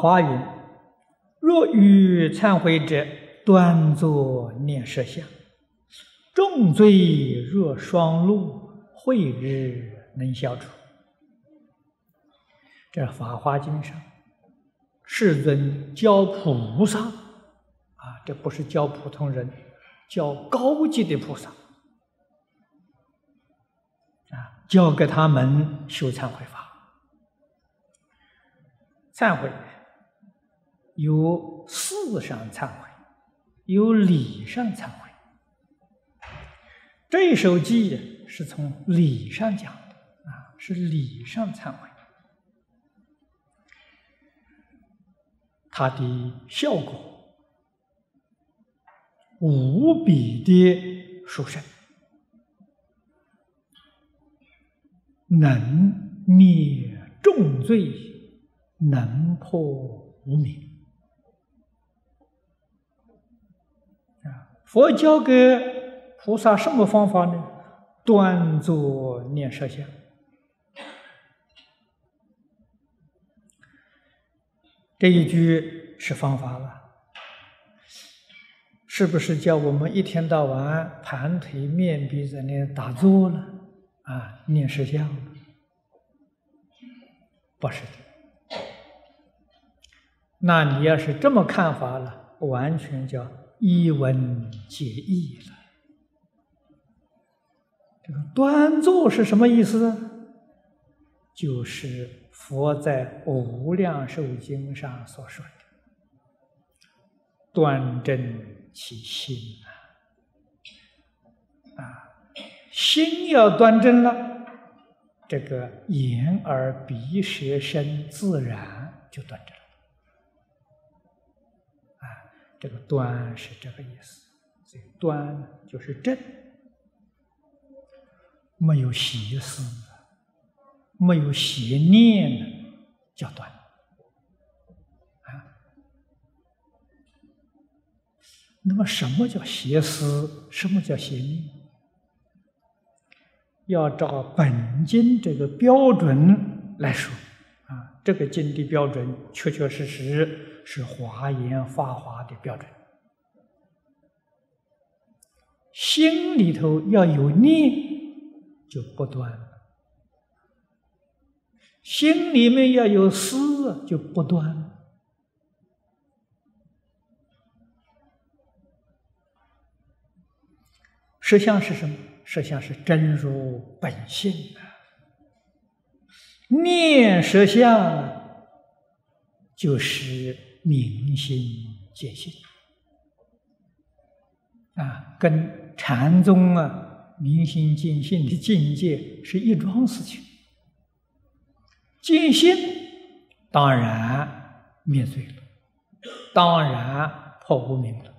华云：若欲忏悔者，端坐念舍相，重罪若双露，慧日能消除。这《法华经》上，世尊教菩萨啊，这不是教普通人，教高级的菩萨啊，教给他们修忏悔法。忏悔有事上忏悔，有理上忏悔。这一首偈是从理上讲的啊，是理上忏悔。它的效果无比的殊胜，能灭重罪，能破无明。啊，佛教给菩萨什么方法呢？端坐念舍相。这一句是方法了，是不是叫我们一天到晚盘腿面壁在那打坐了啊？念十相？不是的。那你要是这么看法了，完全叫一文解义了。这个端坐是什么意思？就是。佛在《无量寿经》上所说的“端正其心”啊，啊，心要端正了，这个眼耳鼻舌身自然就端正了。这个“端”是这个意思，所以“端”就是正，没有邪思。没有邪念的叫端啊。那么，什么叫邪思？什么叫邪念？要照本经这个标准来说，这个经的标准确确实实是华严发华的标准。心里头要有念，就不断。心里面要有思，就不断。实相是什么？实相是真如本性啊！念实相就是明心见性啊，跟禅宗啊明心见性的境界是一桩事情。见性当然灭罪了，当然破无明了。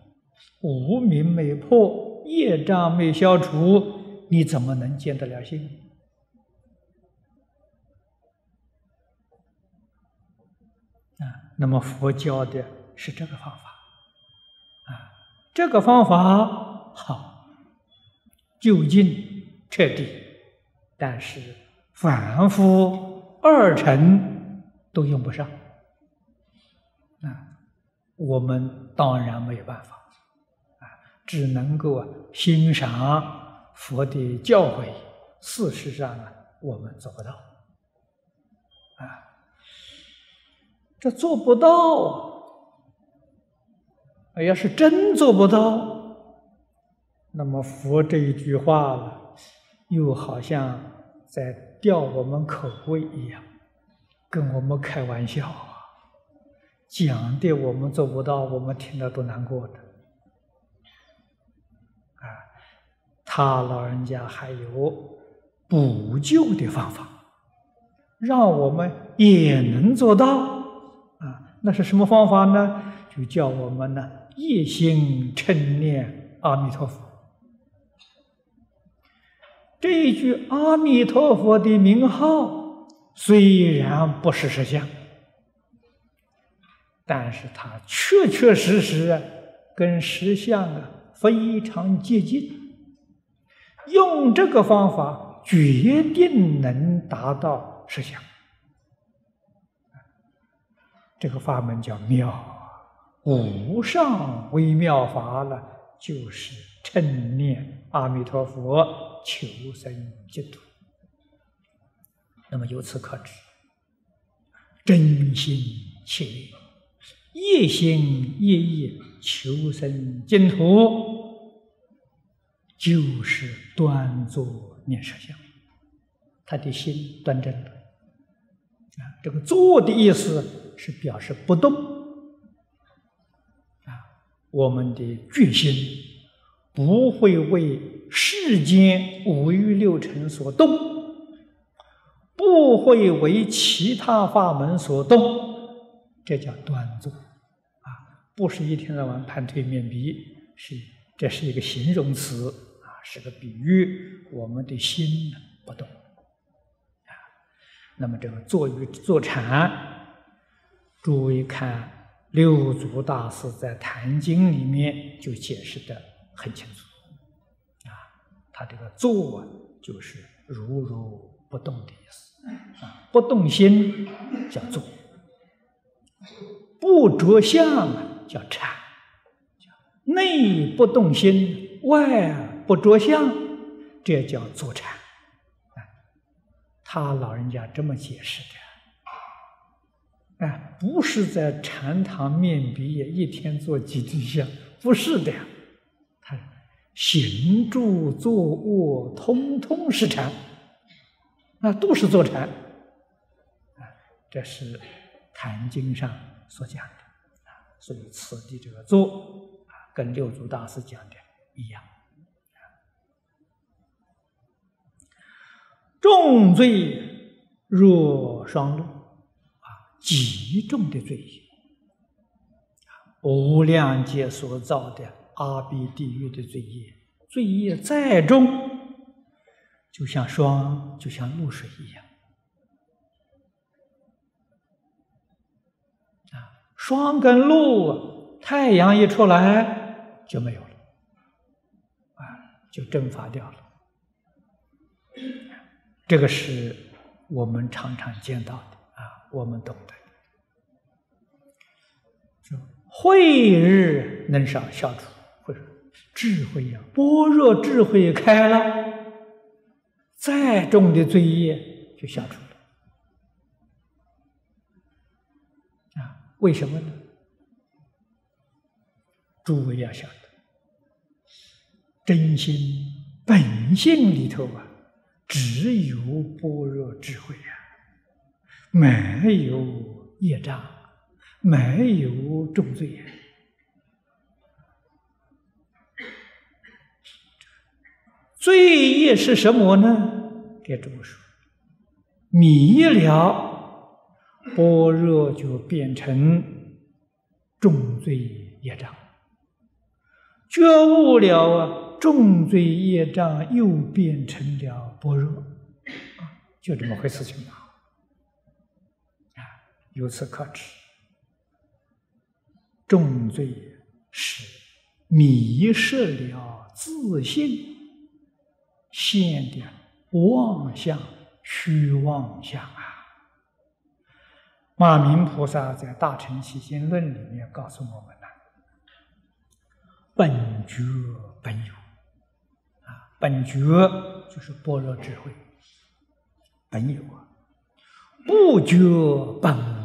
无明没破，业障没消除，你怎么能见得了性？啊，那么佛教的是这个方法，啊，这个方法好，究竟彻底，但是反复。二乘都用不上，啊，我们当然没有办法，啊，只能够啊欣赏佛的教诲。事实上啊，我们做不到，啊，这做不到啊。要是真做不到，那么佛这一句话又好像在。吊我们口味一样，跟我们开玩笑啊！讲的我们做不到，我们听了都难过的。啊，他老人家还有补救的方法，让我们也能做到。那是什么方法呢？就叫我们呢一心称念阿弥陀佛。这一句阿弥陀佛的名号虽然不是实相，但是它确确实实跟实相啊非常接近。用这个方法，决定能达到实相。这个法门叫妙。无上微妙法了，就是称念阿弥陀佛，求生净土。那么由此可知，真心切意、一心一意求生净土，就是端坐念舍相。他的心端正了啊，这个“坐”的意思是表示不动啊。我们的决心不会为世间五欲六尘所动，不会为其他法门所动，这叫端坐啊！不是一天到晚盘腿面壁，是这是一个形容词啊，是个比喻。我们的心不动啊。那么这个坐与坐禅，诸位看。六祖大师在《坛经》里面就解释的很清楚，啊，他这个坐就是如如不动的意思，啊，不动心叫坐，不着相叫禅，内不动心，外不着相，这叫坐禅，啊，他老人家这么解释的。哎，不是在禅堂面壁一天做几对象，不是的呀。他行住坐卧，通通是禅，那都是坐禅。啊，这是《坛经》上所讲的啊。所以此地这个坐啊，跟六祖大师讲的一样。重罪若双露。极重的罪业，无量劫所造的阿鼻地狱的罪业，罪业再重，就像霜，就像露水一样。啊，霜跟露，太阳一出来就没有了，啊，就蒸发掉了。这个是我们常常见到的。我们懂得，说慧日能少消除，或者智慧呀，般若智慧开了，再重的罪业就消除了。啊，为什么呢？诸位要晓得，真心本性里头啊，只有般若智慧呀。没有业障，没有重罪。罪业是什么呢？该这么说：迷了般若，就变成重罪业障；觉悟了啊，重罪业障又变成了般若，就这么回事情嘛。由此可知，重罪是迷失了自信，现的妄想、虚妄想啊！马明菩萨在《大乘起心论》里面告诉我们了：本觉本有啊，本觉就是般若智慧，本有啊，不觉本。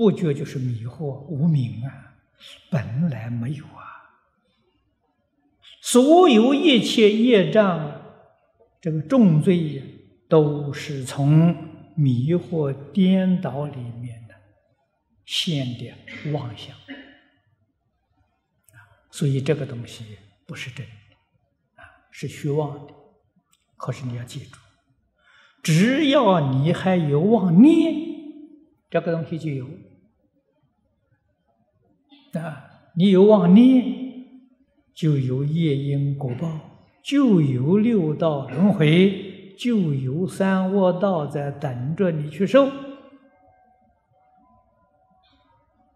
不觉就是迷惑无明啊，本来没有啊。所有一切业障，这个重罪都是从迷惑颠倒里面的现的妄想所以这个东西不是真的啊，是虚妄的。可是你要记住，只要你还有妄念，这个东西就有。啊，你有妄念，就有业因果报，就有六道轮回，就有三恶道在等着你去受。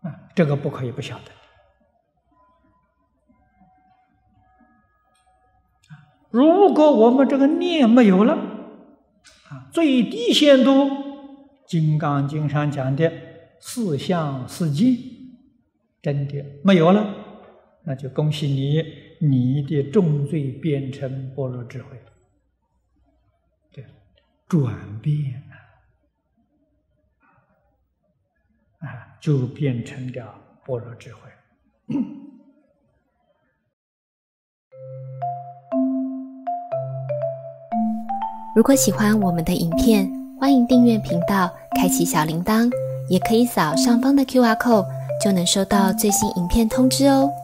啊，这个不可以不晓得。如果我们这个念没有了，啊，最低限度，《金刚经》上讲的四相四境真的没有了，那就恭喜你，你的重罪变成般若智慧，对，转变了，啊，就变成了般若智慧。如果喜欢我们的影片，欢迎订阅频道，开启小铃铛，也可以扫上方的 Q R code，就能收到最新影片通知哦。